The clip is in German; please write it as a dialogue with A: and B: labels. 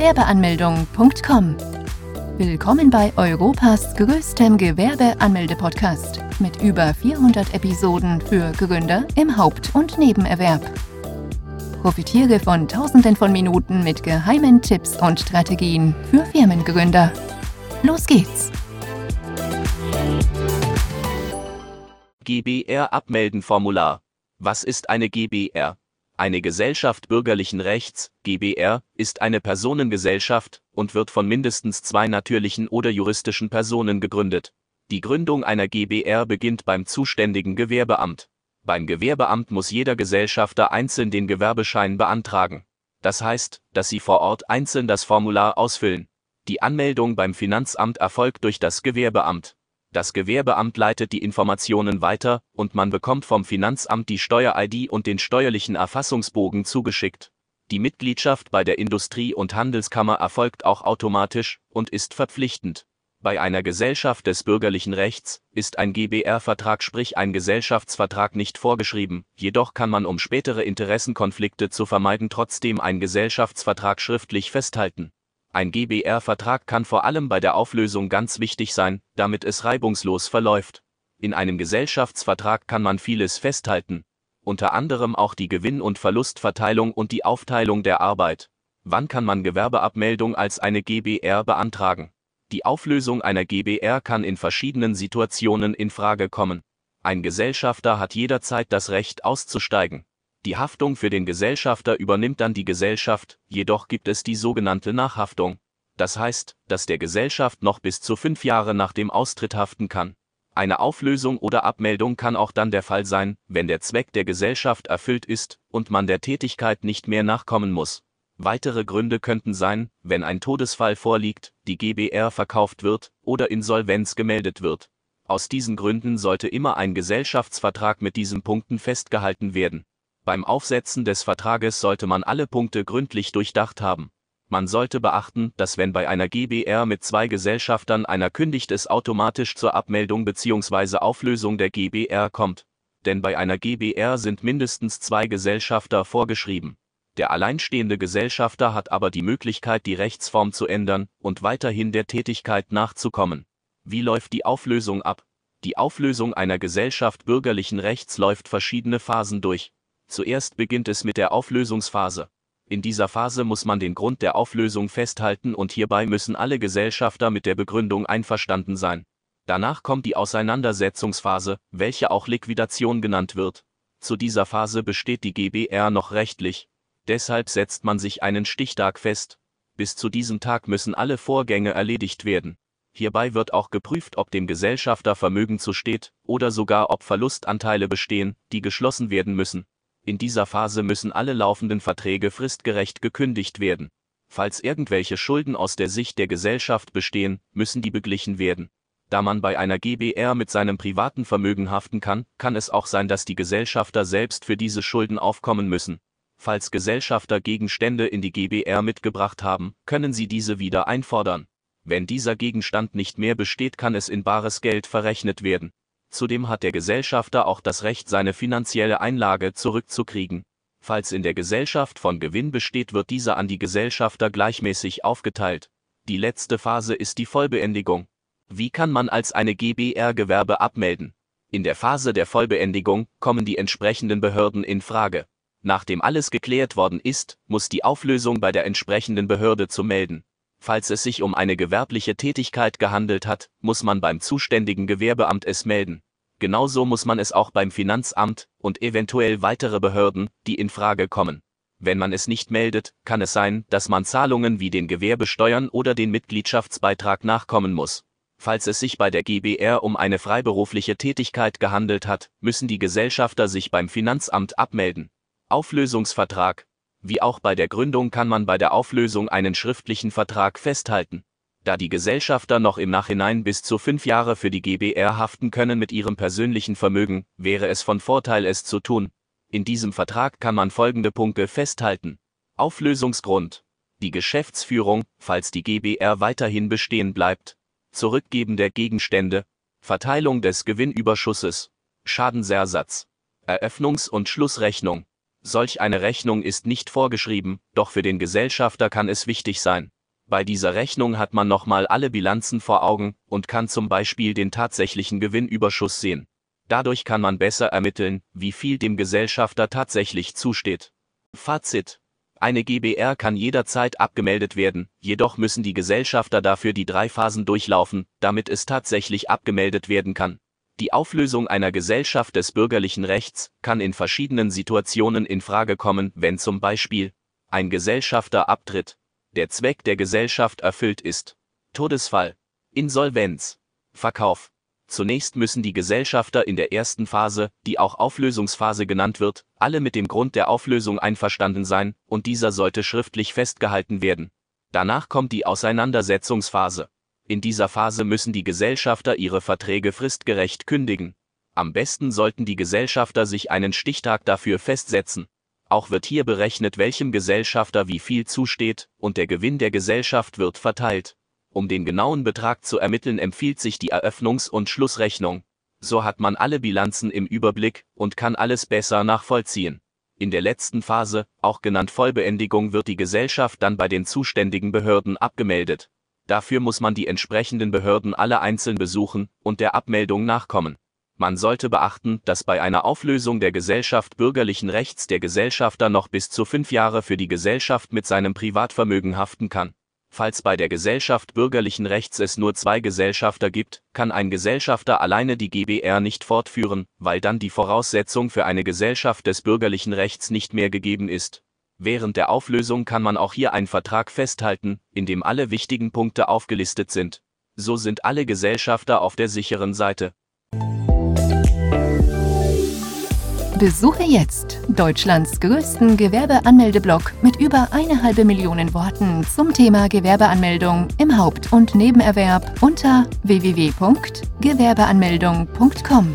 A: Gewerbeanmeldung.com. Willkommen bei Europas größtem Gewerbeanmelde-Podcast mit über 400 Episoden für Gründer im Haupt- und Nebenerwerb. Profitiere von Tausenden von Minuten mit geheimen Tipps und Strategien für Firmengründer. Los geht's!
B: GBR Abmelden Formular. Was ist eine GBR? Eine Gesellschaft bürgerlichen Rechts, GBR, ist eine Personengesellschaft und wird von mindestens zwei natürlichen oder juristischen Personen gegründet. Die Gründung einer GBR beginnt beim zuständigen Gewerbeamt. Beim Gewerbeamt muss jeder Gesellschafter einzeln den Gewerbeschein beantragen. Das heißt, dass sie vor Ort einzeln das Formular ausfüllen. Die Anmeldung beim Finanzamt erfolgt durch das Gewerbeamt. Das Gewerbeamt leitet die Informationen weiter und man bekommt vom Finanzamt die Steuer-ID und den steuerlichen Erfassungsbogen zugeschickt. Die Mitgliedschaft bei der Industrie- und Handelskammer erfolgt auch automatisch und ist verpflichtend. Bei einer Gesellschaft des bürgerlichen Rechts ist ein GBR-Vertrag sprich ein Gesellschaftsvertrag nicht vorgeschrieben, jedoch kann man um spätere Interessenkonflikte zu vermeiden trotzdem einen Gesellschaftsvertrag schriftlich festhalten. Ein GBR-Vertrag kann vor allem bei der Auflösung ganz wichtig sein, damit es reibungslos verläuft. In einem Gesellschaftsvertrag kann man vieles festhalten, unter anderem auch die Gewinn- und Verlustverteilung und die Aufteilung der Arbeit. Wann kann man Gewerbeabmeldung als eine GBR beantragen? Die Auflösung einer GBR kann in verschiedenen Situationen in Frage kommen. Ein Gesellschafter hat jederzeit das Recht auszusteigen. Die Haftung für den Gesellschafter übernimmt dann die Gesellschaft, jedoch gibt es die sogenannte Nachhaftung. Das heißt, dass der Gesellschaft noch bis zu fünf Jahre nach dem Austritt haften kann. Eine Auflösung oder Abmeldung kann auch dann der Fall sein, wenn der Zweck der Gesellschaft erfüllt ist und man der Tätigkeit nicht mehr nachkommen muss. Weitere Gründe könnten sein, wenn ein Todesfall vorliegt, die GBR verkauft wird oder Insolvenz gemeldet wird. Aus diesen Gründen sollte immer ein Gesellschaftsvertrag mit diesen Punkten festgehalten werden. Beim Aufsetzen des Vertrages sollte man alle Punkte gründlich durchdacht haben. Man sollte beachten, dass wenn bei einer GBR mit zwei Gesellschaftern einer kündigt es automatisch zur Abmeldung bzw. Auflösung der GBR kommt. Denn bei einer GBR sind mindestens zwei Gesellschafter vorgeschrieben. Der alleinstehende Gesellschafter hat aber die Möglichkeit, die Rechtsform zu ändern und weiterhin der Tätigkeit nachzukommen. Wie läuft die Auflösung ab? Die Auflösung einer Gesellschaft bürgerlichen Rechts läuft verschiedene Phasen durch. Zuerst beginnt es mit der Auflösungsphase. In dieser Phase muss man den Grund der Auflösung festhalten und hierbei müssen alle Gesellschafter mit der Begründung einverstanden sein. Danach kommt die Auseinandersetzungsphase, welche auch Liquidation genannt wird. Zu dieser Phase besteht die GBR noch rechtlich. Deshalb setzt man sich einen Stichtag fest. Bis zu diesem Tag müssen alle Vorgänge erledigt werden. Hierbei wird auch geprüft, ob dem Gesellschafter Vermögen zusteht oder sogar ob Verlustanteile bestehen, die geschlossen werden müssen. In dieser Phase müssen alle laufenden Verträge fristgerecht gekündigt werden. Falls irgendwelche Schulden aus der Sicht der Gesellschaft bestehen, müssen die beglichen werden. Da man bei einer GBR mit seinem privaten Vermögen haften kann, kann es auch sein, dass die Gesellschafter selbst für diese Schulden aufkommen müssen. Falls Gesellschafter Gegenstände in die GBR mitgebracht haben, können sie diese wieder einfordern. Wenn dieser Gegenstand nicht mehr besteht, kann es in bares Geld verrechnet werden. Zudem hat der Gesellschafter auch das Recht, seine finanzielle Einlage zurückzukriegen. Falls in der Gesellschaft von Gewinn besteht, wird dieser an die Gesellschafter gleichmäßig aufgeteilt. Die letzte Phase ist die Vollbeendigung. Wie kann man als eine GBR Gewerbe abmelden? In der Phase der Vollbeendigung kommen die entsprechenden Behörden in Frage. Nachdem alles geklärt worden ist, muss die Auflösung bei der entsprechenden Behörde zu melden. Falls es sich um eine gewerbliche Tätigkeit gehandelt hat, muss man beim zuständigen Gewerbeamt es melden. Genauso muss man es auch beim Finanzamt und eventuell weitere Behörden, die in Frage kommen. Wenn man es nicht meldet, kann es sein, dass man Zahlungen wie den Gewerbesteuern oder den Mitgliedschaftsbeitrag nachkommen muss. Falls es sich bei der GBR um eine freiberufliche Tätigkeit gehandelt hat, müssen die Gesellschafter sich beim Finanzamt abmelden. Auflösungsvertrag, wie auch bei der Gründung kann man bei der Auflösung einen schriftlichen Vertrag festhalten. Da die Gesellschafter noch im Nachhinein bis zu fünf Jahre für die GBR haften können mit ihrem persönlichen Vermögen, wäre es von Vorteil es zu tun. In diesem Vertrag kann man folgende Punkte festhalten. Auflösungsgrund. Die Geschäftsführung, falls die GBR weiterhin bestehen bleibt. Zurückgeben der Gegenstände. Verteilung des Gewinnüberschusses. Schadensersatz. Eröffnungs- und Schlussrechnung. Solch eine Rechnung ist nicht vorgeschrieben, doch für den Gesellschafter kann es wichtig sein. Bei dieser Rechnung hat man nochmal alle Bilanzen vor Augen und kann zum Beispiel den tatsächlichen Gewinnüberschuss sehen. Dadurch kann man besser ermitteln, wie viel dem Gesellschafter tatsächlich zusteht. Fazit. Eine GBR kann jederzeit abgemeldet werden, jedoch müssen die Gesellschafter dafür die drei Phasen durchlaufen, damit es tatsächlich abgemeldet werden kann. Die Auflösung einer Gesellschaft des bürgerlichen Rechts kann in verschiedenen Situationen in Frage kommen, wenn zum Beispiel ein Gesellschafter abtritt, der Zweck der Gesellschaft erfüllt ist, Todesfall, Insolvenz, Verkauf. Zunächst müssen die Gesellschafter in der ersten Phase, die auch Auflösungsphase genannt wird, alle mit dem Grund der Auflösung einverstanden sein, und dieser sollte schriftlich festgehalten werden. Danach kommt die Auseinandersetzungsphase. In dieser Phase müssen die Gesellschafter ihre Verträge fristgerecht kündigen. Am besten sollten die Gesellschafter sich einen Stichtag dafür festsetzen. Auch wird hier berechnet, welchem Gesellschafter wie viel zusteht, und der Gewinn der Gesellschaft wird verteilt. Um den genauen Betrag zu ermitteln, empfiehlt sich die Eröffnungs- und Schlussrechnung. So hat man alle Bilanzen im Überblick und kann alles besser nachvollziehen. In der letzten Phase, auch genannt Vollbeendigung, wird die Gesellschaft dann bei den zuständigen Behörden abgemeldet. Dafür muss man die entsprechenden Behörden alle einzeln besuchen und der Abmeldung nachkommen. Man sollte beachten, dass bei einer Auflösung der Gesellschaft bürgerlichen Rechts der Gesellschafter noch bis zu fünf Jahre für die Gesellschaft mit seinem Privatvermögen haften kann. Falls bei der Gesellschaft bürgerlichen Rechts es nur zwei Gesellschafter gibt, kann ein Gesellschafter alleine die GBR nicht fortführen, weil dann die Voraussetzung für eine Gesellschaft des bürgerlichen Rechts nicht mehr gegeben ist. Während der Auflösung kann man auch hier einen Vertrag festhalten, in dem alle wichtigen Punkte aufgelistet sind. So sind alle Gesellschafter auf der sicheren Seite.
A: Besuche jetzt Deutschlands größten Gewerbeanmeldeblock mit über eine halbe Million Worten zum Thema Gewerbeanmeldung im Haupt- und Nebenerwerb unter www.gewerbeanmeldung.com.